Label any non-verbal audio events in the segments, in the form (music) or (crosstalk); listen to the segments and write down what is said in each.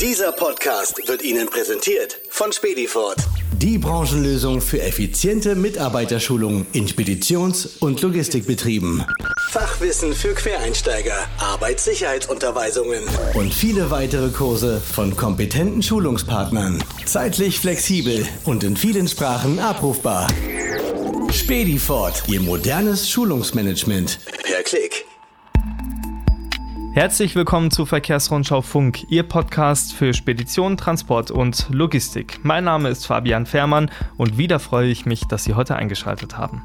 Dieser Podcast wird Ihnen präsentiert von Spedifort. Die Branchenlösung für effiziente Mitarbeiterschulung in Speditions- und Logistikbetrieben. Fachwissen für Quereinsteiger, Arbeitssicherheitsunterweisungen Und viele weitere Kurse von kompetenten Schulungspartnern. Zeitlich flexibel und in vielen Sprachen abrufbar. Spedifort, Ihr modernes Schulungsmanagement. per Klick. Herzlich willkommen zu Verkehrsrundschau Funk, Ihr Podcast für Spedition, Transport und Logistik. Mein Name ist Fabian Fährmann und wieder freue ich mich, dass Sie heute eingeschaltet haben.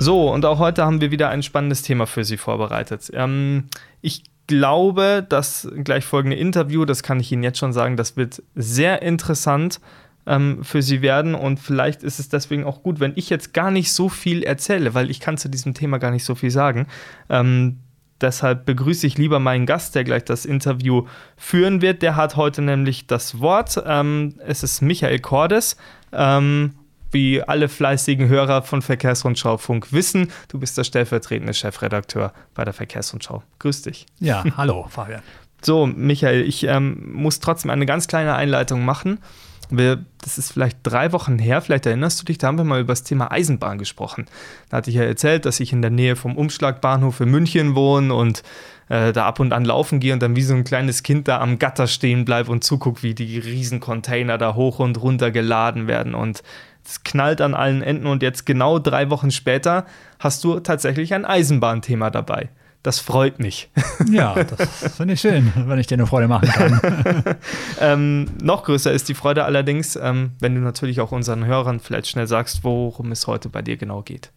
So, und auch heute haben wir wieder ein spannendes Thema für Sie vorbereitet. Ähm, ich glaube, das gleich folgende Interview, das kann ich Ihnen jetzt schon sagen, das wird sehr interessant ähm, für Sie werden und vielleicht ist es deswegen auch gut, wenn ich jetzt gar nicht so viel erzähle, weil ich kann zu diesem Thema gar nicht so viel sagen. Ähm, deshalb begrüße ich lieber meinen Gast, der gleich das Interview führen wird. Der hat heute nämlich das Wort. Ähm, es ist Michael Cordes. Ähm, wie alle fleißigen Hörer von Verkehrsrundschau Funk wissen, du bist der stellvertretende Chefredakteur bei der Verkehrsrundschau. Grüß dich. Ja, (laughs) hallo, Fabian. So, Michael, ich ähm, muss trotzdem eine ganz kleine Einleitung machen. Wir, das ist vielleicht drei Wochen her, vielleicht erinnerst du dich, da haben wir mal über das Thema Eisenbahn gesprochen. Da hatte ich ja erzählt, dass ich in der Nähe vom Umschlagbahnhof in München wohne und äh, da ab und an laufen gehe und dann wie so ein kleines Kind da am Gatter stehen bleibe und zugucke, wie die riesen Container da hoch und runter geladen werden. Und es knallt an allen Enden und jetzt genau drei Wochen später hast du tatsächlich ein Eisenbahnthema dabei. Das freut mich. (laughs) Ja, das finde ich schön, wenn ich dir eine Freude machen kann. (laughs) Ähm, noch größer ist die Freude allerdings, ähm, wenn du natürlich auch unseren Hörern vielleicht schnell sagst, worum es heute bei dir genau geht.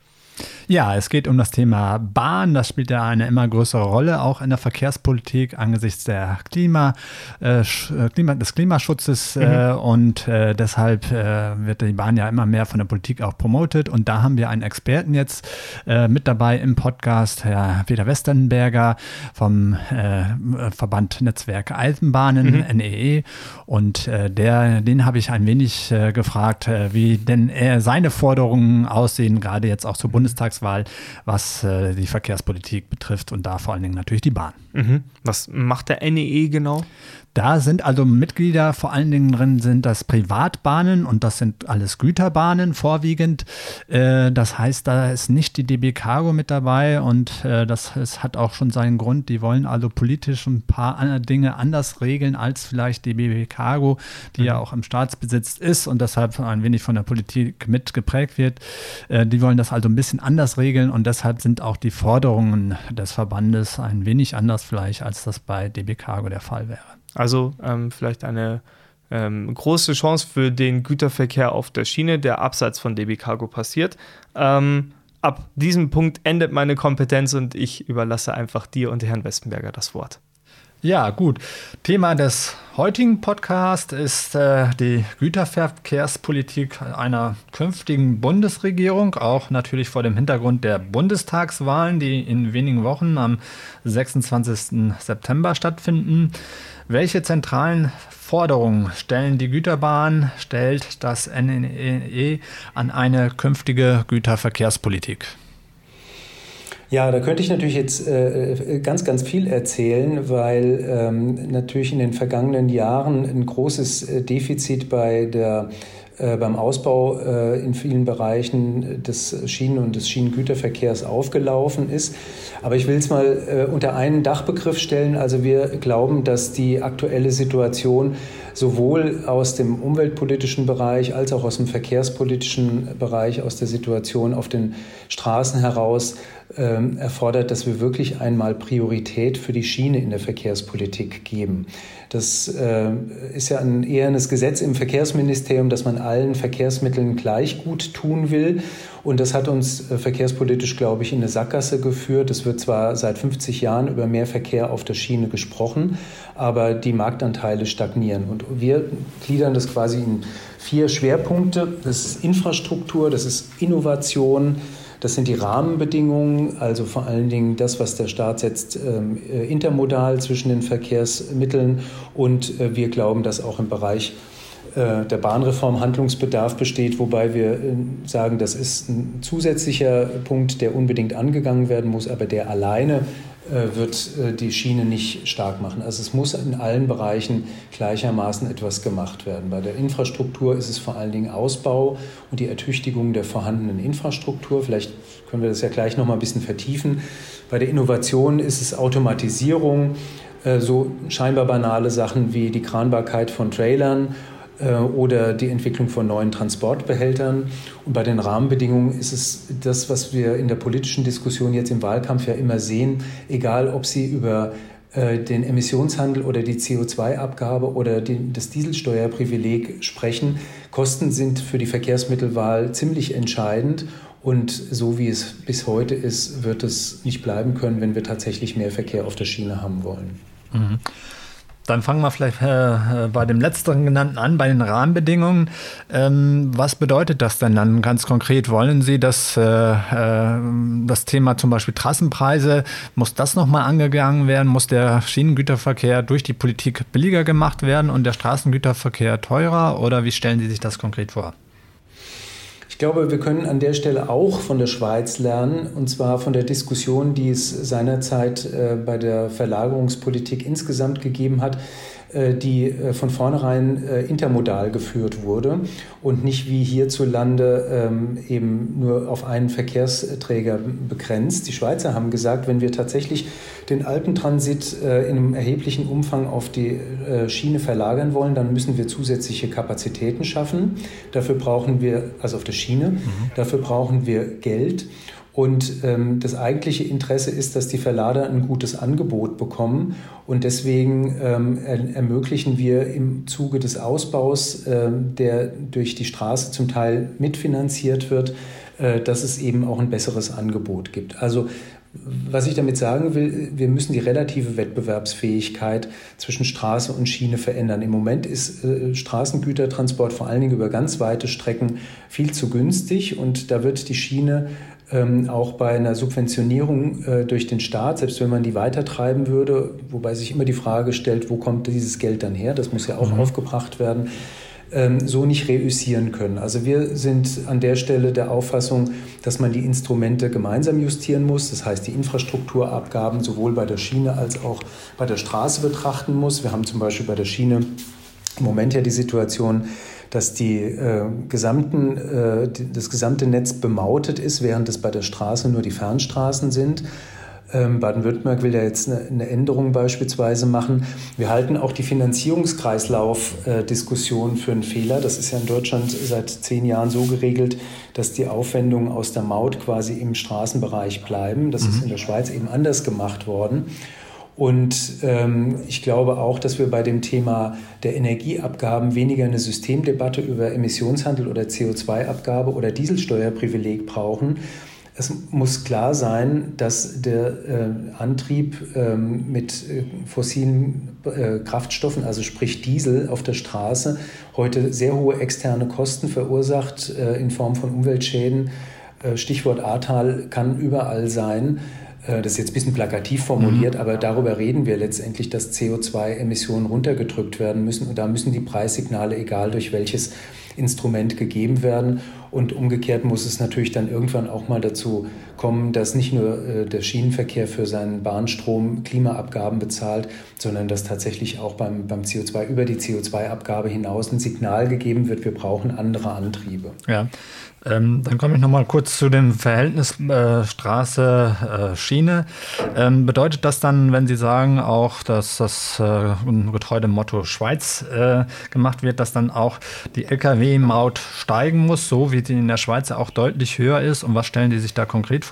Ja, es geht um das Thema Bahn. Das spielt ja eine immer größere Rolle, auch in der Verkehrspolitik angesichts der Klima, äh, äh, Klima, des Klimaschutzes. Äh, und äh, deshalb äh, wird die Bahn ja immer mehr von der Politik auch promotet. Und da haben wir einen Experten jetzt äh, mit dabei im Podcast, Herr Peter Westernberger vom äh, Verband Netzwerk Eisenbahnen, NEE. Und äh, der, den habe ich ein wenig äh, gefragt, äh, wie denn er seine Forderungen aussehen, gerade jetzt auch zur Bundestagswahl, was äh, die Verkehrspolitik betrifft und da vor allen Dingen natürlich die Bahn. Mhm. Was macht der NEE genau? Da sind also Mitglieder, vor allen Dingen drin sind das Privatbahnen und das sind alles Güterbahnen vorwiegend. Äh, das heißt, da ist nicht die DB Cargo mit dabei und äh, das hat auch schon seinen Grund. Die wollen also politisch ein paar Dinge anders regeln als vielleicht die DB Cargo, die ja auch im Staatsbesitz ist und deshalb ein wenig von der Politik mit geprägt wird. Äh, die wollen das also ein bisschen anders regeln und deshalb sind auch die Forderungen des Verbandes ein wenig anders vielleicht, als das bei DB Cargo der Fall wäre. Also ähm, vielleicht eine ähm, große Chance für den Güterverkehr auf der Schiene, der abseits von DB Cargo passiert. Ähm, ab diesem Punkt endet meine Kompetenz und ich überlasse einfach dir und Herrn Westenberger das Wort. Ja, gut. Thema des heutigen Podcasts ist äh, die Güterverkehrspolitik einer künftigen Bundesregierung, auch natürlich vor dem Hintergrund der Bundestagswahlen, die in wenigen Wochen am 26. September stattfinden. Welche zentralen Forderungen stellen die Güterbahn, stellt das NNE an eine künftige Güterverkehrspolitik? Ja, da könnte ich natürlich jetzt äh, ganz, ganz viel erzählen, weil ähm, natürlich in den vergangenen Jahren ein großes äh, Defizit bei der äh, beim Ausbau äh, in vielen Bereichen des Schienen- und des Schienengüterverkehrs aufgelaufen ist. Aber ich will es mal äh, unter einen Dachbegriff stellen. Also wir glauben, dass die aktuelle Situation sowohl aus dem umweltpolitischen Bereich als auch aus dem verkehrspolitischen Bereich, aus der Situation auf den Straßen heraus ähm, erfordert, dass wir wirklich einmal Priorität für die Schiene in der Verkehrspolitik geben. Das äh, ist ja ein ehernes Gesetz im Verkehrsministerium, dass man allen Verkehrsmitteln gleich gut tun will. Und das hat uns äh, verkehrspolitisch, glaube ich, in eine Sackgasse geführt. Es wird zwar seit 50 Jahren über mehr Verkehr auf der Schiene gesprochen, aber die Marktanteile stagnieren. Und wir gliedern das quasi in vier Schwerpunkte. Das ist Infrastruktur, das ist Innovation, das sind die Rahmenbedingungen, also vor allen Dingen das, was der Staat setzt, ähm, äh, intermodal zwischen den Verkehrsmitteln. Und äh, wir glauben, dass auch im Bereich äh, der Bahnreform Handlungsbedarf besteht, wobei wir sagen, das ist ein zusätzlicher Punkt, der unbedingt angegangen werden muss, aber der alleine wird äh, die Schiene nicht stark machen. Also es muss in allen Bereichen gleichermaßen etwas gemacht werden. Bei der Infrastruktur ist es vor allen Dingen Ausbau und die Ertüchtigung der vorhandenen Infrastruktur. Vielleicht können wir das ja gleich noch mal ein bisschen vertiefen. Bei der Innovation ist es Automatisierung, äh, so scheinbar banale Sachen wie die Kranbarkeit von Trailern äh, oder die Entwicklung von neuen Transportbehältern. Und bei den Rahmenbedingungen ist es das, was wir in der politischen Diskussion jetzt im Wahlkampf ja immer sehen, egal ob Sie über äh, den Emissionshandel oder die CO2-Abgabe oder die, das Dieselsteuerprivileg sprechen. Kosten sind für die Verkehrsmittelwahl ziemlich entscheidend. Und so wie es bis heute ist, wird es nicht bleiben können, wenn wir tatsächlich mehr Verkehr auf der Schiene haben wollen. Mhm. Dann fangen wir vielleicht äh, bei dem letzteren genannten an, bei den Rahmenbedingungen. Ähm, was bedeutet das denn dann ganz konkret? Wollen Sie dass äh, äh, das Thema zum Beispiel Trassenpreise, muss das nochmal angegangen werden? Muss der Schienengüterverkehr durch die Politik billiger gemacht werden und der Straßengüterverkehr teurer? Oder wie stellen Sie sich das konkret vor? Glaube, wir können an der Stelle auch von der Schweiz lernen, und zwar von der Diskussion, die es seinerzeit äh, bei der Verlagerungspolitik insgesamt gegeben hat. Äh, die äh, von vornherein äh, intermodal geführt wurde und nicht wie hierzulande ähm, eben nur auf einen Verkehrsträger begrenzt. Die Schweizer haben gesagt, wenn wir tatsächlich den Alpentransit in einem erheblichen Umfang auf die Schiene verlagern wollen, dann müssen wir zusätzliche Kapazitäten schaffen. Dafür brauchen wir, also auf der Schiene, mhm. dafür brauchen wir Geld. Und ähm, das eigentliche Interesse ist, dass die Verlader ein gutes Angebot bekommen. Und deswegen ähm, er ermöglichen wir im Zuge des Ausbaus, äh, der durch die Straße zum Teil mitfinanziert wird, äh, dass es eben auch ein besseres Angebot gibt. Also was ich damit sagen will, wir müssen die relative Wettbewerbsfähigkeit zwischen Straße und Schiene verändern. Im Moment ist äh, Straßengütertransport vor allen Dingen über ganz weite Strecken viel zu günstig und da wird die Schiene ähm, auch bei einer Subventionierung äh, durch den Staat, selbst wenn man die weitertreiben würde, wobei sich immer die Frage stellt, wo kommt dieses Geld dann her? Das muss ja auch mhm. aufgebracht werden ähm, so nicht reüssieren können. Also wir sind an der Stelle der Auffassung, dass man die Instrumente gemeinsam justieren muss. Das heißt, die Infrastrukturabgaben sowohl bei der Schiene als auch bei der Straße betrachten muss. Wir haben zum Beispiel bei der Schiene im Moment ja die Situation, dass die, äh, gesamten, äh, die, das gesamte Netz bemautet ist, während es bei der Straße nur die Fernstraßen sind. Ähm, Baden-Württemberg will ja jetzt eine, eine, Änderung beispielsweise machen. Wir halten auch die Finanzierungskreislauf-Diskussion für einen Fehler. Das ist ja in Deutschland seit zehn Jahren so geregelt, dass die Aufwendungen aus der Maut quasi im Straßenbereich bleiben. Das mhm. ist in der Schweiz eben anders gemacht worden. Und ähm, ich glaube auch, dass wir bei dem Thema der Energieabgaben weniger eine Systemdebatte über Emissionshandel oder CO2-Abgabe oder Dieselsteuerprivileg brauchen. Es muss klar sein, dass der äh, Antrieb ähm, mit äh, fossilen äh, Kraftstoffen, also sprich Diesel auf der Straße, heute sehr hohe externe Kosten verursacht äh, in Form von Umweltschäden. Äh, Stichwort Ahrtal kann überall sein. Äh, das ist jetzt ein bisschen plakativ formuliert, mhm. aber darüber reden wir letztendlich, dass CO2-Emissionen runtergedrückt werden müssen. Und da müssen die Preissignale, egal durch welches Instrument, gegeben werden. Und umgekehrt muss es natürlich dann irgendwann auch mal dazu kommen, dass nicht nur äh, der Schienenverkehr für seinen Bahnstrom Klimaabgaben bezahlt, sondern dass tatsächlich auch beim, beim CO2 über die CO2-Abgabe hinaus ein Signal gegeben wird, wir brauchen andere Antriebe. Ja. Ähm, dann komme ich noch mal kurz zu dem Verhältnis äh, Straße-Schiene. Äh, ähm, bedeutet das dann, wenn Sie sagen, auch, dass das äh, getreu dem Motto Schweiz äh, gemacht wird, dass dann auch die Lkw-Maut steigen muss, so wie sie in der Schweiz auch deutlich höher ist? Und was stellen die sich da konkret vor?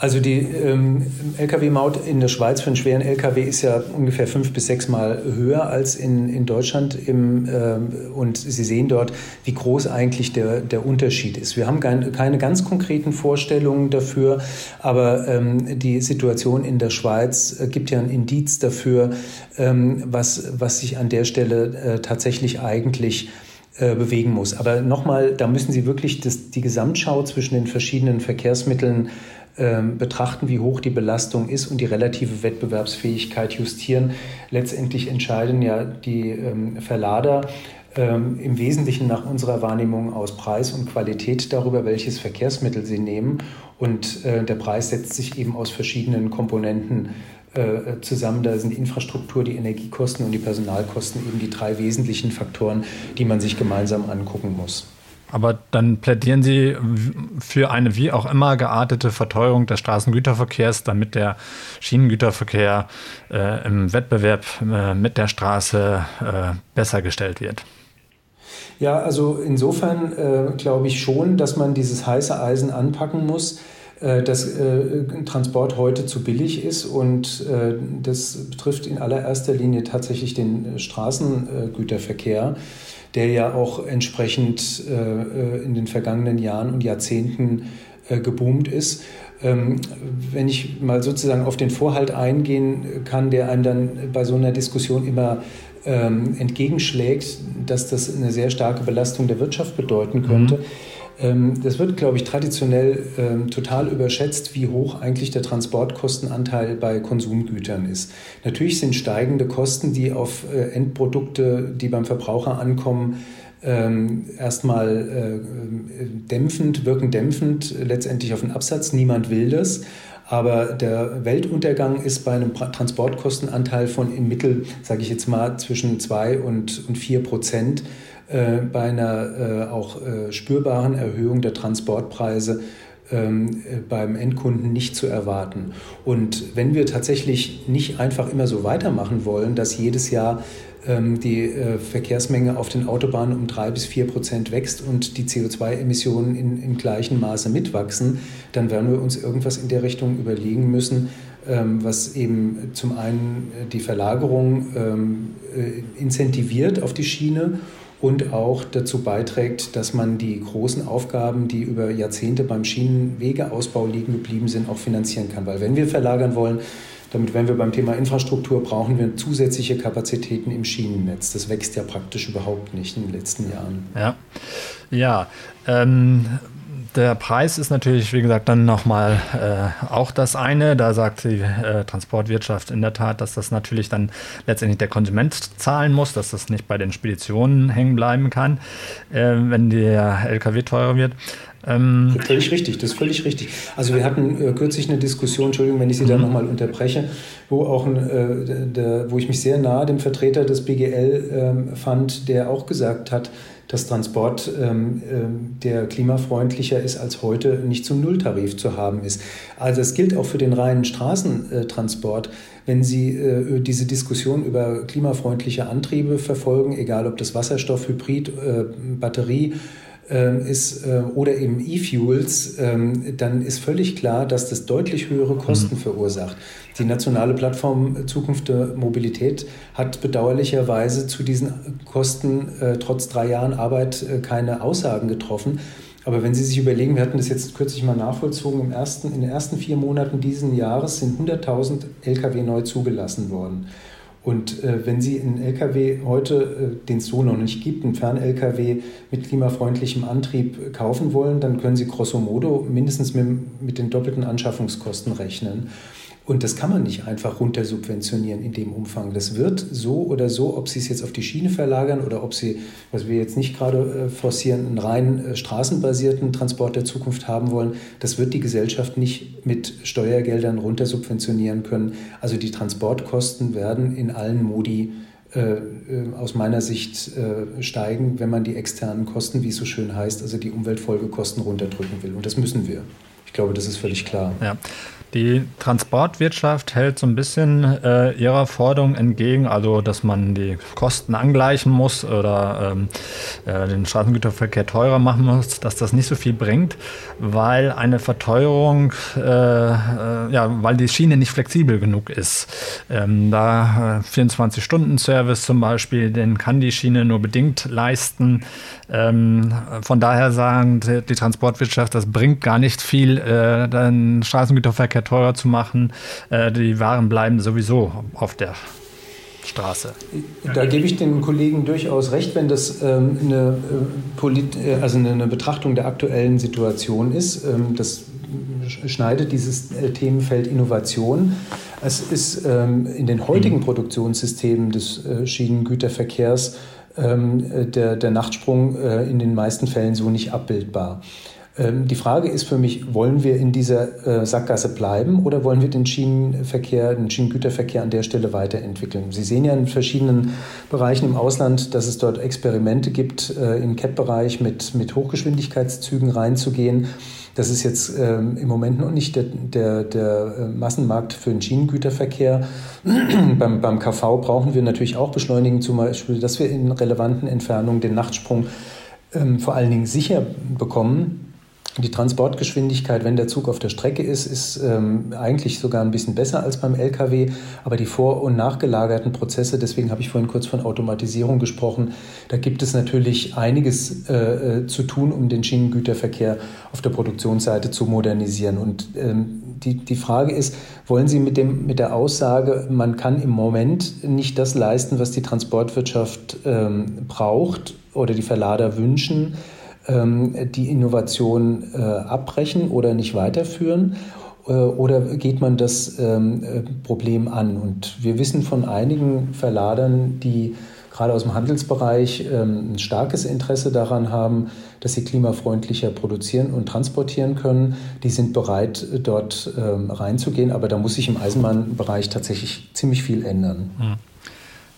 Also die ähm, Lkw-Maut in der Schweiz für einen schweren Lkw ist ja ungefähr fünf bis sechs Mal höher als in, in Deutschland. Im, ähm, und Sie sehen dort, wie groß eigentlich der, der Unterschied ist. Wir haben kein, keine ganz konkreten Vorstellungen dafür, aber ähm, die Situation in der Schweiz äh, gibt ja ein Indiz dafür, ähm, was, was sich an der Stelle äh, tatsächlich eigentlich äh, bewegen muss. Aber nochmal, da müssen Sie wirklich das, die Gesamtschau zwischen den verschiedenen Verkehrsmitteln ähm, betrachten, wie hoch die Belastung ist und die relative Wettbewerbsfähigkeit justieren. Letztendlich entscheiden ja die ähm, Verlader ähm, im Wesentlichen nach unserer Wahrnehmung aus Preis und Qualität darüber, welches Verkehrsmittel sie nehmen. Und äh, der Preis setzt sich eben aus verschiedenen Komponenten äh, zusammen. Da sind die Infrastruktur, die Energiekosten und die Personalkosten eben die drei wesentlichen Faktoren, die man sich gemeinsam angucken muss. Aber dann plädieren Sie für eine wie auch immer geartete Verteuerung des Straßengüterverkehrs, damit der Schienengüterverkehr äh, im Wettbewerb äh, mit der Straße äh, besser gestellt wird. Ja, also insofern äh, glaube ich schon, dass man dieses heiße Eisen anpacken muss dass äh, Transport heute zu billig ist und äh, das betrifft in allererster Linie tatsächlich den Straßengüterverkehr, der ja auch entsprechend in den vergangenen Jahren und Jahrzehnten geboomt ist. Ähm, wenn ich mal sozusagen auf den Vorhalt eingehen kann, der einem dann bei so einer Diskussion immer ähm, entgegenschlägt, dass das eine sehr starke Belastung der Wirtschaft bedeuten könnte. Mhm das wird, glaube ich, traditionell ähm, total überschätzt, wie hoch eigentlich der Transportkostenanteil bei Konsumgütern ist. Natürlich sind steigende Kosten, die auf äh, Endprodukte, die beim Verbraucher ankommen, ähm, erstmal äh, dämpfend, wirken dämpfend letztendlich auf den Absatz. Niemand will das. Aber der Weltuntergang ist bei einem Transportkostenanteil von im Mittel, sage ich jetzt mal, zwischen 2 und, und 4 Prozent äh, bei einer äh, auch äh, spürbaren Erhöhung der Transportpreise ähm, beim Endkunden nicht zu erwarten. Und wenn wir tatsächlich nicht einfach immer so weitermachen wollen, dass jedes Jahr ähm, die Verkehrsmenge auf den Autobahnen um drei bis vier Prozent wächst und die CO2-Emissionen in, im gleichen Maße mitwachsen, dann werden wir uns irgendwas in der Richtung überlegen müssen, ähm, was eben zum einen die Verlagerung incentiviert auf die Schiene und auch dazu beiträgt, dass man die großen Aufgaben, die über Jahrzehnte beim Schienenwegeausbau liegen geblieben sind, auch finanzieren kann. Weil wenn wir verlagern wollen, damit wären wir beim Thema Infrastruktur, brauchen wir zusätzliche Kapazitäten im Schienennetz. Das wächst ja praktisch überhaupt nicht in den letzten Jahren. Ja, ja. Ähm, der Preis ist natürlich, wie gesagt, dann nochmal äh, auch das eine. Da sagt die äh, Transportwirtschaft in der Tat, dass das natürlich dann letztendlich der Konsument zahlen muss, dass das nicht bei den Speditionen hängen bleiben kann, äh, wenn der LKW teurer wird. Ähm völlig richtig, das ist völlig richtig. Also wir hatten äh, kürzlich eine Diskussion, Entschuldigung, wenn ich Sie da mhm. nochmal unterbreche, wo auch ein, äh, der, wo ich mich sehr nahe dem Vertreter des BGL ähm, fand, der auch gesagt hat, dass Transport, ähm, ähm, der klimafreundlicher ist als heute, nicht zum Nulltarif zu haben ist. Also es gilt auch für den reinen Straßentransport. Wenn Sie äh, diese Diskussion über klimafreundliche Antriebe verfolgen, egal ob das Wasserstoff, Hybrid, äh, Batterie, ist äh, oder eben E-Fuels, ähm, dann ist völlig klar, dass das deutlich höhere Kosten mhm. verursacht. Die nationale Plattform Zukunft der Mobilität hat bedauerlicherweise zu diesen Kosten äh, trotz drei Jahren Arbeit äh, keine Aussagen getroffen. Aber wenn Sie sich überlegen, wir hatten das jetzt kürzlich mal nachvollzogen, im ersten, in den ersten vier Monaten diesen Jahres sind 100.000 Lkw neu zugelassen worden. Und äh, wenn Sie einen LKW heute, äh, den es so noch nicht gibt, einen Fern-LKW mit klimafreundlichem Antrieb kaufen wollen, dann können Sie grosso modo mindestens mit, mit den doppelten Anschaffungskosten rechnen. Und das kann man nicht einfach runtersubventionieren in dem Umfang. Das wird so oder so, ob Sie es jetzt auf die Schiene verlagern oder ob Sie, was wir jetzt nicht gerade äh, forcieren, einen rein äh, straßenbasierten Transport der Zukunft haben wollen, das wird die Gesellschaft nicht mit Steuergeldern runtersubventionieren können. Also die Transportkosten werden in allen Modi äh, äh, aus meiner Sicht steigen, wenn man die externen Kosten, wie es so schön heißt, also die Umweltfolgekosten runterdrücken will. Und das müssen wir. Ich glaube, das ist völlig klar. Ja. Die Transportwirtschaft hält so ein bisschen äh, ihrer Forderung entgegen, also dass man die Kosten angleichen muss oder ähm, äh, den Straßengüterverkehr teurer machen muss, dass das nicht so viel bringt, weil eine Verteuerung, äh, äh ja, weil die Schiene nicht flexibel genug ist. Ähm, da 24-Stunden-Service äh, zum Beispiel, den kann die Schiene nur bedingt leisten. Ähm, von daher sagen die, Transportwirtschaft, das bringt gar nicht viel, äh, den Straßengüterverkehr teurer zu machen. Äh, die Waren bleiben sowieso auf der Straße. Da gebe ich den Kollegen durchaus recht, wenn das ähm, eine, äh, Polit äh, also eine, Betrachtung der aktuellen Situation ist. Ähm, das schneidet dieses Themenfeld Innovation. Es ist ähm, in den heutigen Produktionssystemen des Schienengüterverkehrs der, der Nachtsprung in den meisten Fällen so nicht abbildbar. Ähm, die Frage ist für mich, wollen wir in dieser äh, Sackgasse bleiben oder wollen wir den Schienenverkehr, den Schienengüterverkehr an der Stelle weiterentwickeln? Sie sehen ja in verschiedenen Bereichen im Ausland, dass es dort Experimente gibt, äh, im CAP-Bereich mit, mit Hochgeschwindigkeitszügen reinzugehen. Das ist jetzt ähm, im Moment noch nicht der, der, der äh, Massenmarkt für den Schienengüterverkehr. (clears throat) beim, beim KV brauchen wir natürlich auch Beschleunigen, zum Beispiel, dass wir in relevanten Entfernungen den Nachtsprung ähm, vor allen Dingen sicher bekommen. Die Transportgeschwindigkeit, wenn der Zug auf der Strecke ist, ist ähm, eigentlich sogar ein bisschen besser als beim Lkw. Aber die vor- und nachgelagerten Prozesse, deswegen habe ich vorhin kurz von Automatisierung gesprochen, da gibt es natürlich einiges äh, äh zu tun, um den Schienengüterverkehr auf der Produktionsseite zu modernisieren. Und ähm, die, die Frage ist, wollen Sie mit, dem, mit der Aussage, man kann im Moment nicht das leisten, was die Transportwirtschaft ähm, braucht oder die Verlader wünschen, die Innovation äh, abbrechen oder nicht weiterführen? Äh, oder geht man das ähm, äh, Problem an? Und wir wissen von einigen Verladern, die gerade aus dem Handelsbereich ähm, ein starkes Interesse daran haben, dass sie klimafreundlicher produzieren und transportieren können. Die sind bereit, dort reinzugehen, aber da muss sich im Eisenbahnbereich tatsächlich ziemlich viel ändern.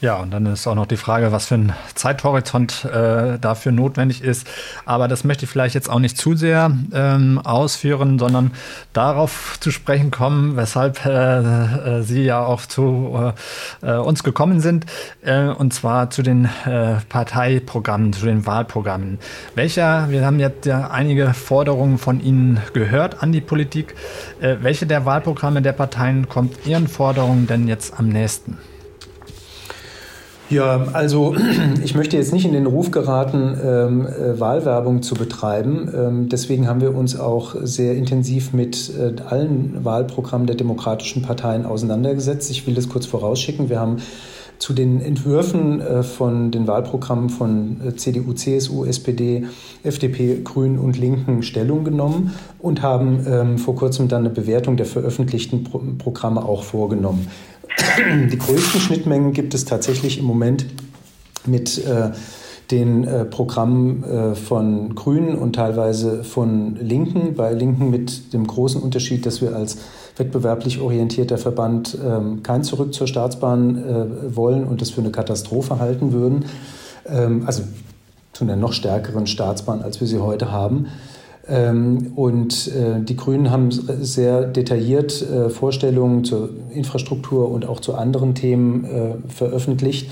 Ja, und dann ist auch noch die Frage, was für ein Zeithorizont äh, dafür notwendig ist. Aber das möchte ich vielleicht jetzt auch nicht zu sehr ähm, ausführen, sondern darauf zu sprechen kommen, weshalb äh, äh, Sie ja auch zu äh, uns gekommen sind, äh, und zwar zu den äh, Parteiprogrammen, zu den Wahlprogrammen. Welcher, wir haben jetzt ja einige Forderungen von Ihnen gehört an die Politik. welche der Wahlprogramme der Parteien kommt Ihren Forderungen denn jetzt am nächsten? Ja, also (clears throat) ich möchte jetzt nicht in den Ruf geraten, ähm, äh, Wahlwerbung zu betreiben. Ähm, deswegen haben wir uns auch sehr intensiv mit äh, allen Wahlprogrammen der demokratischen Parteien auseinandergesetzt. Ich will das kurz vorausschicken. Wir haben zu den Entwürfen äh, von den Wahlprogrammen von äh, CDU, CSU, SPD, FDP, Grünen und Linken Stellung genommen und haben ähm, vor kurzem dann eine Bewertung der veröffentlichten Pro Programme auch vorgenommen. Die größten Schnittmengen gibt es tatsächlich im Moment mit äh, den äh, Programmen äh, von Grünen und teilweise von Linken. Bei Linken mit dem großen Unterschied, dass wir als wettbewerblich orientierter Verband ähm, kein Zurück zur Staatsbahn äh, wollen und das für eine Katastrophe halten würden. Ähm, also zu einer noch stärkeren Staatsbahn, als wir sie heute haben. Ähm, und äh, die Grünen haben sehr detailliert äh, Vorstellungen zur Infrastruktur und auch zu anderen Themen äh, veröffentlicht.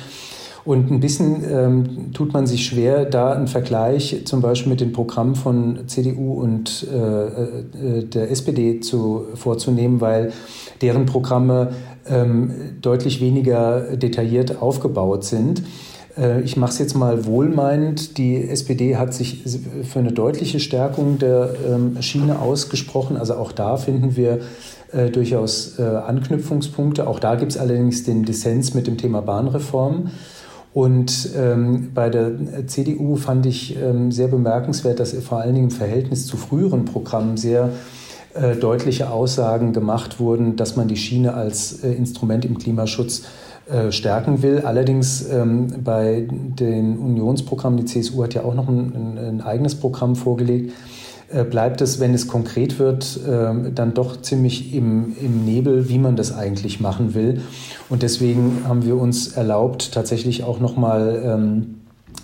Und ein bisschen ähm, tut man sich schwer, da einen Vergleich zum Beispiel mit den Programmen von CDU und äh, der SPD zu, vorzunehmen, weil deren Programme ähm, deutlich weniger detailliert aufgebaut sind. Äh, ich mache es jetzt mal wohlmeinend. Die SPD hat sich für eine deutliche Stärkung der ähm, Schiene ausgesprochen. Also auch da finden wir äh, durchaus äh, Anknüpfungspunkte. Auch da gibt es allerdings den Dissens mit dem Thema Bahnreform. Und ähm, bei der CDU fand ich ähm, sehr bemerkenswert, dass vor allen Dingen im Verhältnis zu früheren Programmen sehr äh, deutliche Aussagen gemacht wurden, dass man die Schiene als äh, Instrument im Klimaschutz äh, stärken will. Allerdings ähm, bei den Unionsprogrammen, die CSU hat ja auch noch ein, ein eigenes Programm vorgelegt, äh, bleibt es, wenn es konkret wird, äh, dann doch ziemlich im, im Nebel, wie man das eigentlich machen will. Und deswegen haben wir uns erlaubt, tatsächlich auch nochmal ähm,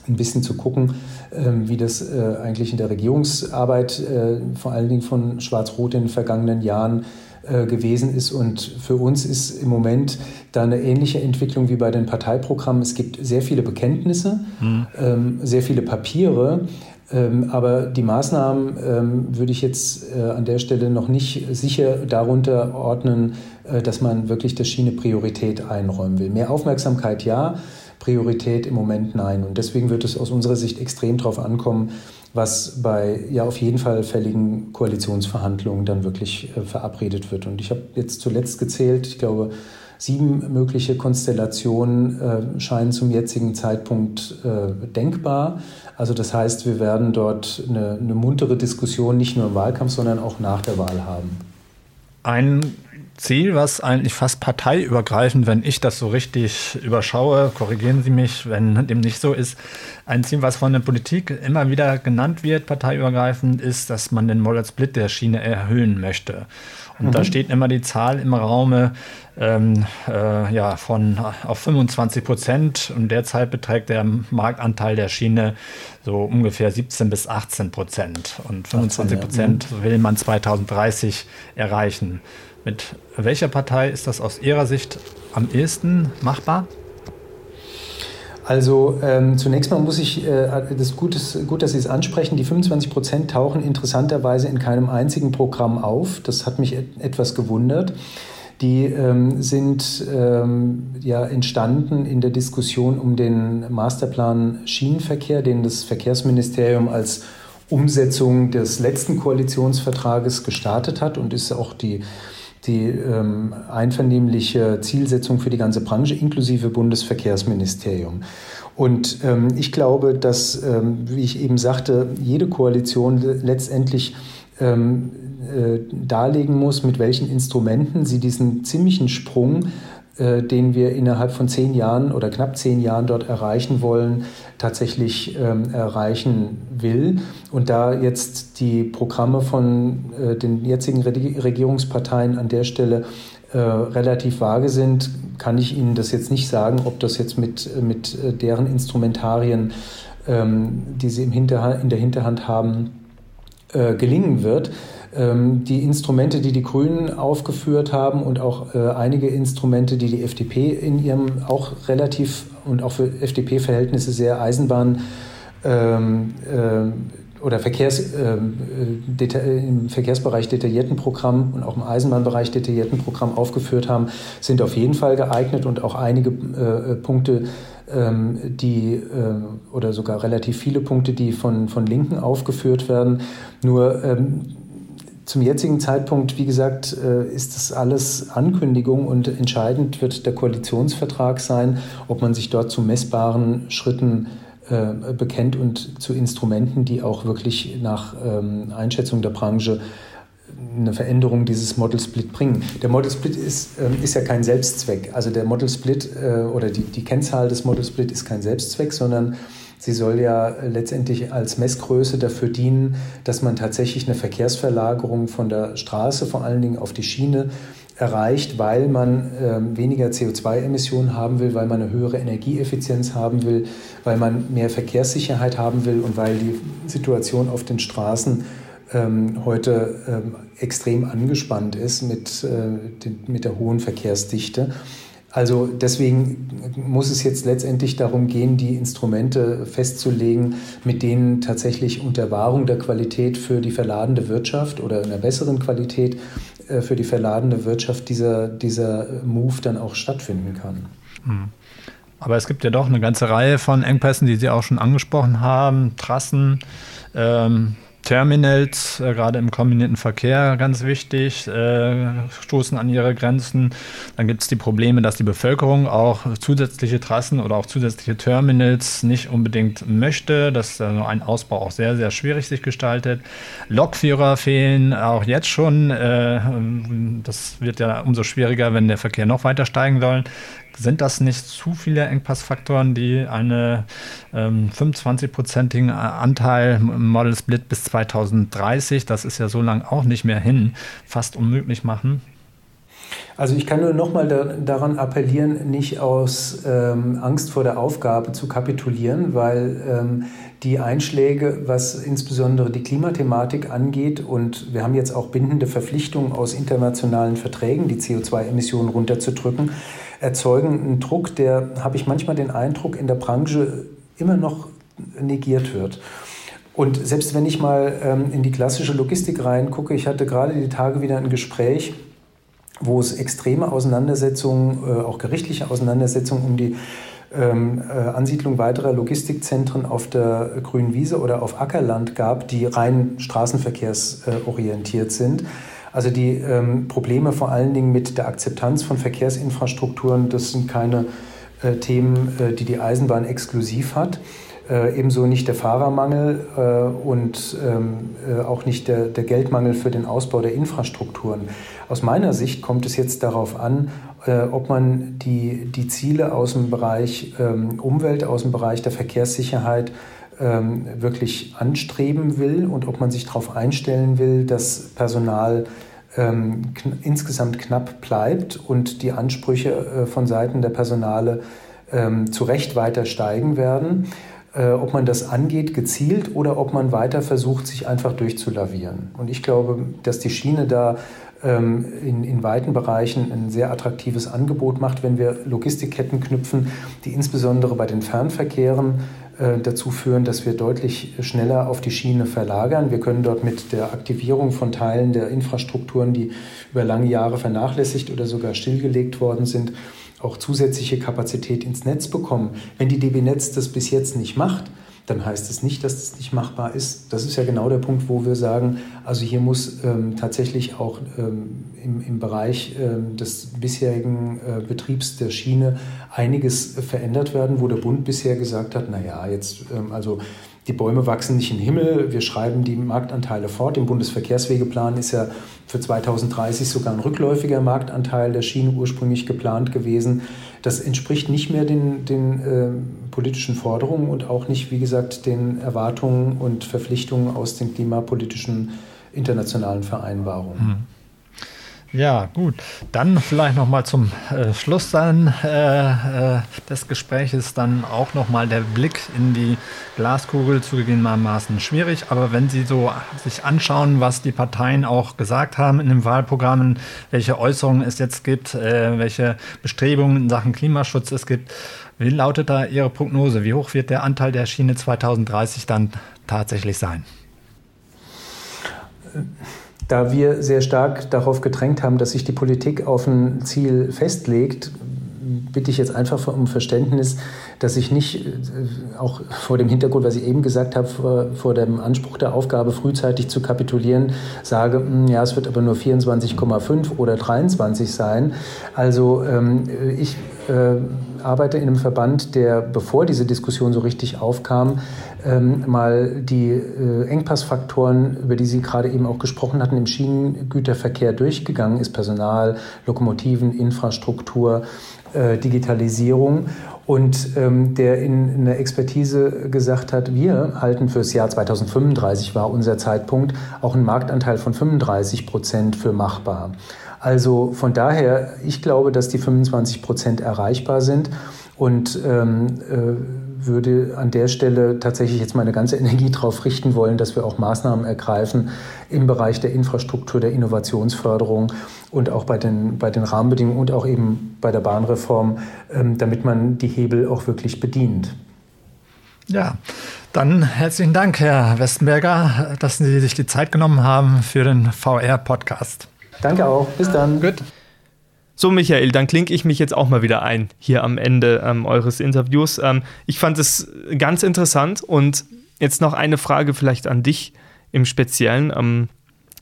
ein bisschen zu gucken, ähm, wie das äh, eigentlich in der Regierungsarbeit, äh, vor allen Dingen von Schwarz-Rot in den vergangenen Jahren, äh, gewesen ist. Und für uns ist im Moment da eine ähnliche Entwicklung wie bei den Parteiprogrammen. Es gibt sehr viele Bekenntnisse, mhm. ähm, sehr viele Papiere. Ähm, aber die Maßnahmen ähm, würde ich jetzt äh, an der Stelle noch nicht sicher darunter ordnen, äh, dass man wirklich der Schiene Priorität einräumen will. Mehr Aufmerksamkeit ja, Priorität im Moment nein. Und deswegen wird es aus unserer Sicht extrem darauf ankommen, was bei ja auf jeden Fall fälligen Koalitionsverhandlungen dann wirklich äh, verabredet wird. Und ich habe jetzt zuletzt gezählt, ich glaube, sieben mögliche Konstellationen äh, scheinen zum jetzigen Zeitpunkt äh, denkbar. Also das heißt, wir werden dort eine, eine muntere Diskussion nicht nur im Wahlkampf, sondern auch nach der Wahl haben. Ein Ziel, was eigentlich fast parteiübergreifend, wenn ich das so richtig überschaue, korrigieren Sie mich, wenn dem nicht so ist, ein Ziel, was von der Politik immer wieder genannt wird, parteiübergreifend, ist, dass man den Model Split der Schiene erhöhen möchte. Und mhm. da steht immer die Zahl im Raume ähm, äh, ja, von auf 25 Prozent und derzeit beträgt der Marktanteil der Schiene so ungefähr 17 bis 18 Prozent. Und 25 Prozent will man 2030 erreichen. Mit welcher Partei ist das aus Ihrer Sicht am ehesten machbar? Also ähm, zunächst mal muss ich, äh, das gut, ist, gut, dass Sie es ansprechen, die 25 Prozent tauchen interessanterweise in keinem einzigen Programm auf. Das hat mich et etwas gewundert. Die ähm, sind ähm, ja entstanden in der Diskussion um den Masterplan Schienenverkehr, den das Verkehrsministerium als Umsetzung des letzten Koalitionsvertrages gestartet hat und ist auch die die ähm, einvernehmliche Zielsetzung für die ganze Branche inklusive Bundesverkehrsministerium. Und ähm, ich glaube, dass, ähm, wie ich eben sagte, jede Koalition letztendlich ähm, äh, darlegen muss, mit welchen Instrumenten sie diesen ziemlichen Sprung äh, den wir innerhalb von zehn Jahren oder knapp zehn Jahren dort erreichen wollen, tatsächlich ähm, erreichen will. Und da jetzt die Programme von äh, den jetzigen Regierungsparteien an der Stelle äh, relativ vage sind, kann ich Ihnen das jetzt nicht sagen, ob das jetzt mit, mit äh, deren Instrumentarien, ähm, die sie im in der Hinterhand haben, äh, gelingen wird. Ähm, die Instrumente, die die Grünen aufgeführt haben und auch äh, einige Instrumente, die die FDP in ihrem auch relativ und auch für FDP-Verhältnisse sehr Eisenbahn ähm, äh, oder Verkehrs, ähm, äh, im Verkehrsbereich detaillierten Programm und auch im Eisenbahnbereich detaillierten Programm aufgeführt haben, sind auf jeden Fall geeignet und auch einige äh, Punkte, ähm, die äh, oder sogar relativ viele Punkte, die von, von Linken aufgeführt werden. Nur ähm, zum jetzigen Zeitpunkt, wie gesagt, äh, ist das alles Ankündigung und entscheidend wird der Koalitionsvertrag sein, ob man sich dort zu messbaren Schritten äh, bekennt und zu Instrumenten, die auch wirklich nach ähm, Einschätzung der Branche eine Veränderung dieses Model Split bringen. Der Model Split ist, ähm, ist ja kein Selbstzweck. Also der Model Split äh, oder die, die Kennzahl des Model Split ist kein Selbstzweck, sondern Sie soll ja letztendlich als Messgröße dafür dienen, dass man tatsächlich eine Verkehrsverlagerung von der Straße vor allen Dingen auf die Schiene erreicht, weil man äh, weniger CO2-Emissionen haben will, weil man eine höhere Energieeffizienz haben will, weil man mehr Verkehrssicherheit haben will und weil die Situation auf den Straßen ähm, heute ähm, extrem angespannt ist mit, äh, den, mit der hohen Verkehrsdichte. Also deswegen muss es jetzt letztendlich darum gehen, die Instrumente festzulegen, mit denen tatsächlich unter Wahrung der Qualität für die verladende Wirtschaft oder einer besseren Qualität äh, für die verladende Wirtschaft dieser, dieser Move dann auch stattfinden kann. Hm. Aber es gibt ja doch eine ganze Reihe von Engpässen, die Sie auch schon angesprochen haben. Trassen, ähm, Terminals, äh, gerade im kombinierten Verkehr, ganz wichtig, äh, stoßen an ihre Grenzen. Dann gibt es die Probleme, dass die Bevölkerung auch zusätzliche Trassen oder auch zusätzliche Terminals nicht unbedingt möchte, dass äh, ein Ausbau auch sehr, sehr schwierig sich gestaltet. Lokführer fehlen auch jetzt schon. Äh, das wird ja umso schwieriger, wenn der Verkehr noch weiter steigen soll. Sind das nicht zu viele Engpassfaktoren, die einen ähm, 25-prozentigen Anteil Model Split bis 2030, das ist ja so lange auch nicht mehr hin, fast unmöglich machen? Also ich kann nur nochmal da, daran appellieren, nicht aus ähm, Angst vor der Aufgabe zu kapitulieren, weil ähm, die Einschläge, was insbesondere die Klimathematik angeht, und wir haben jetzt auch bindende Verpflichtungen aus internationalen Verträgen, die CO2-Emissionen runterzudrücken, erzeugen einen Druck, der, habe ich manchmal den Eindruck, in der Branche immer noch negiert wird. Und selbst wenn ich mal ähm, in die klassische Logistik reingucke, ich hatte gerade die Tage wieder ein Gespräch, wo es extreme Auseinandersetzungen, äh, auch gerichtliche Auseinandersetzungen um die ähm, äh, Ansiedlung weiterer Logistikzentren auf der grünen Wiese oder auf Ackerland gab, die rein straßenverkehrsorientiert sind. Also die ähm, Probleme vor allen Dingen mit der Akzeptanz von Verkehrsinfrastrukturen, das sind keine äh, Themen, äh, die die Eisenbahn exklusiv hat. Äh, ebenso nicht der Fahrermangel äh, und ähm, äh, auch nicht der, der Geldmangel für den Ausbau der Infrastrukturen. Aus meiner Sicht kommt es jetzt darauf an, äh, ob man die, die Ziele aus dem Bereich ähm, Umwelt, aus dem Bereich der Verkehrssicherheit ähm, wirklich anstreben will und ob man sich darauf einstellen will, dass Personal ähm, kn insgesamt knapp bleibt und die Ansprüche äh, von Seiten der Personale ähm, zu Recht weiter steigen werden. Äh, ob man das angeht gezielt oder ob man weiter versucht, sich einfach durchzulavieren. Und ich glaube, dass die Schiene da ähm, in, in weiten Bereichen ein sehr attraktives Angebot macht, wenn wir Logistikketten knüpfen, die insbesondere bei den Fernverkehren dazu führen, dass wir deutlich schneller auf die Schiene verlagern. Wir können dort mit der Aktivierung von Teilen der Infrastrukturen, die über lange Jahre vernachlässigt oder sogar stillgelegt worden sind, auch zusätzliche Kapazität ins Netz bekommen. Wenn die DB Netz das bis jetzt nicht macht, dann heißt es nicht, dass es das nicht machbar ist. Das ist ja genau der Punkt, wo wir sagen, also hier muss ähm, tatsächlich auch ähm, im, im Bereich ähm, des bisherigen äh, Betriebs der Schiene einiges verändert werden, wo der Bund bisher gesagt hat, naja, jetzt ähm, also die Bäume wachsen nicht den Himmel, wir schreiben die Marktanteile fort. Im Bundesverkehrswegeplan ist ja für 2030 sogar ein rückläufiger Marktanteil der Schiene ursprünglich geplant gewesen. Das entspricht nicht mehr den, den äh, politischen Forderungen und auch nicht, wie gesagt, den Erwartungen und Verpflichtungen aus den klimapolitischen internationalen Vereinbarungen. Mhm. Ja, gut. Dann vielleicht nochmal zum äh, Schluss dann, äh, äh, des Gespräches dann auch nochmal der Blick in die Glaskugel zugegebenermaßen schwierig. Aber wenn Sie so sich anschauen, was die Parteien auch gesagt haben in den Wahlprogrammen, welche Äußerungen es jetzt gibt, äh, welche Bestrebungen in Sachen Klimaschutz es gibt, wie lautet da Ihre Prognose? Wie hoch wird der Anteil der Schiene 2030 dann tatsächlich sein? Da wir sehr stark darauf gedrängt haben, dass sich die Politik auf ein Ziel festlegt, bitte ich jetzt einfach um Verständnis, dass ich nicht, äh, auch vor dem Hintergrund, was ich eben gesagt habe, vor, vor dem Anspruch der Aufgabe, frühzeitig zu kapitulieren, sage, hm, ja, es wird aber nur 24,5 oder 23 sein. Also ähm, ich äh, arbeite in einem Verband, der, bevor diese Diskussion so richtig aufkam, ähm, mal die äh, Engpassfaktoren, über die Sie gerade eben auch gesprochen hatten, im Schienengüterverkehr durchgegangen ist. Personal, Lokomotiven, Infrastruktur, äh, Digitalisierung. Und ähm, der in, in der Expertise gesagt hat, wir halten fürs Jahr 2035 war unser Zeitpunkt auch einen Marktanteil von 35 Prozent für machbar. Also von daher, ich glaube, dass die 25 Prozent erreichbar sind und ähm, äh, würde an der Stelle tatsächlich jetzt meine ganze (laughs) Energie darauf richten wollen, dass wir auch Maßnahmen ergreifen im Bereich der Infrastruktur, der Innovationsförderung und auch bei den, bei den Rahmenbedingungen und auch eben bei der Bahnreform, ähm, damit man die Hebel auch wirklich bedient. Ja, dann herzlichen Dank, Herr Westenberger, dass Sie sich die Zeit genommen haben für den VR-Podcast. Danke auch. Bis dann. Gut. So, Michael, dann klinke ich mich jetzt auch mal wieder ein hier am Ende ähm, eures Interviews. Ähm, ich fand es ganz interessant und jetzt noch eine Frage vielleicht an dich im Speziellen. Ähm,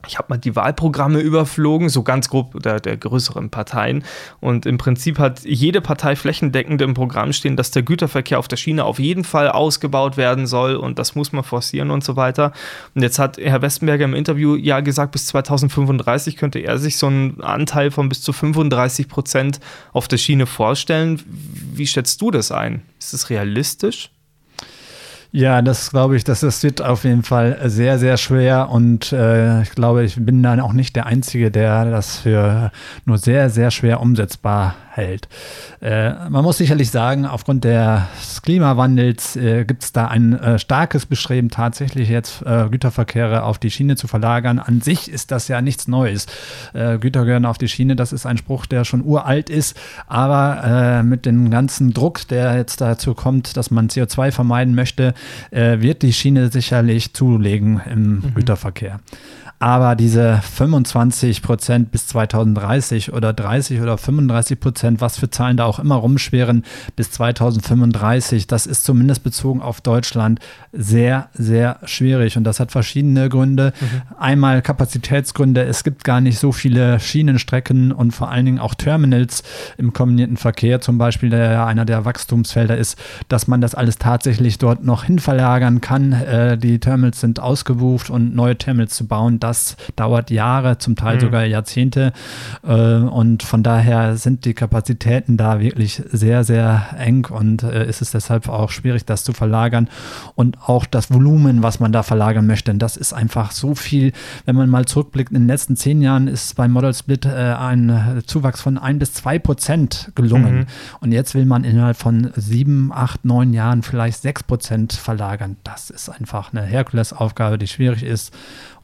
ich habe mal die Wahlprogramme überflogen, so ganz grob der, der, größeren Parteien. Und im Prinzip hat jede Partei flächendeckend im Programm stehen, dass der Güterverkehr auf der Schiene auf jeden Fall ausgebaut werden soll und das muss man forcieren und so weiter. Und jetzt hat Herr Westenberger im Interview ja gesagt, bis 2035 könnte er sich so einen Anteil von bis zu 35 Prozent auf der Schiene vorstellen. Wie schätzt du das ein? Ist das realistisch? Ja, das glaube ich, das, das wird auf jeden Fall sehr, sehr schwer und äh, ich glaube, ich bin dann auch nicht der Einzige, der das für nur sehr, sehr schwer umsetzbar hält. Äh, man muss sicherlich sagen, aufgrund des Klimawandels äh, gibt es da ein äh, starkes Bestreben, tatsächlich jetzt äh, Güterverkehre auf die Schiene zu verlagern. An sich ist das ja nichts Neues. Äh, Güter gehören auf die Schiene, das ist ein Spruch, der schon uralt ist, aber äh, mit dem ganzen Druck, der jetzt dazu kommt, dass man CO2 vermeiden möchte, wird die Schiene sicherlich zulegen im mhm. Güterverkehr. Aber diese 25 Prozent bis 2030 oder 30 oder 35 Prozent was für Zahlen da auch immer rumschweren, bis 2035. Das ist zumindest bezogen auf Deutschland sehr, sehr schwierig. Und das hat verschiedene Gründe. Mhm. Einmal Kapazitätsgründe. Es gibt gar nicht so viele Schienenstrecken und vor allen Dingen auch Terminals im kombinierten Verkehr, zum Beispiel, der ja einer der Wachstumsfelder ist, dass man das alles tatsächlich dort noch hin verlagern kann. Äh, die Terminals sind ausgebucht und neue Terminals zu bauen, das dauert Jahre, zum Teil mhm. sogar Jahrzehnte. Äh, und von daher sind die Kapazitäten da wirklich sehr, sehr eng und äh, ist es deshalb auch schwierig, das zu verlagern. Und auch das Volumen, was man da verlagern möchte, das ist einfach so viel. Wenn man mal zurückblickt, in den letzten zehn Jahren ist beim Model Split äh, ein Zuwachs von ein bis zwei Prozent gelungen. Mhm. Und jetzt will man innerhalb von sieben, acht, neun Jahren vielleicht sechs Prozent verlagern. Das ist einfach eine Herkulesaufgabe, die schwierig ist.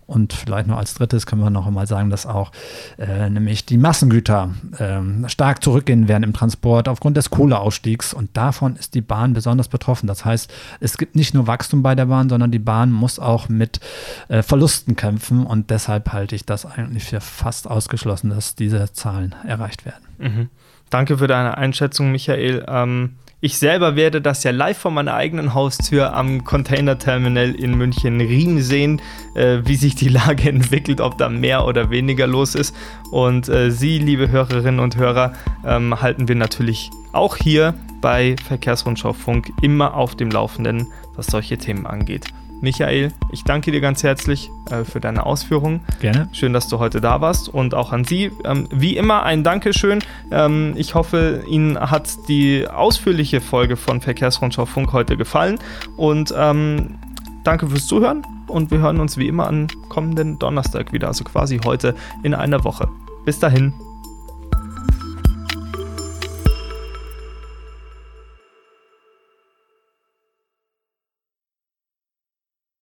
Und vielleicht noch als drittes können wir noch einmal sagen, dass auch äh, nämlich die Massengüter äh, stark zurückgehen werden im Transport aufgrund des Kohleausstiegs. Und davon ist die Bahn besonders betroffen. Das heißt, es gibt nicht nur Wachstum bei der Bahn, sondern die Bahn muss auch mit äh, Verlusten kämpfen. Und deshalb halte ich das eigentlich für fast ausgeschlossen, dass diese Zahlen erreicht werden. Mhm. Danke für deine Einschätzung, Michael. Ähm ich selber werde das ja live vor meiner eigenen Haustür am Container-Terminal in München-Riem sehen, äh, wie sich die (laughs) Lage entwickelt, ob da mehr oder weniger los ist. Und äh, Sie, liebe Hörerinnen und Hörer, ähm, halten wir natürlich auch hier bei Verkehrsrundschau Funk immer auf dem Laufenden, was solche Themen angeht. Michael, ich danke dir ganz herzlich äh, für deine Ausführungen. Gerne. Schön, dass du heute da warst und auch an Sie. Ähm, wie immer ein Dankeschön. Ähm, ich hoffe, Ihnen hat die ausführliche Folge von Verkehrsrundschau Funk heute gefallen und ähm, danke fürs Zuhören und wir hören uns wie immer am kommenden Donnerstag wieder, also quasi heute in einer Woche. Bis dahin.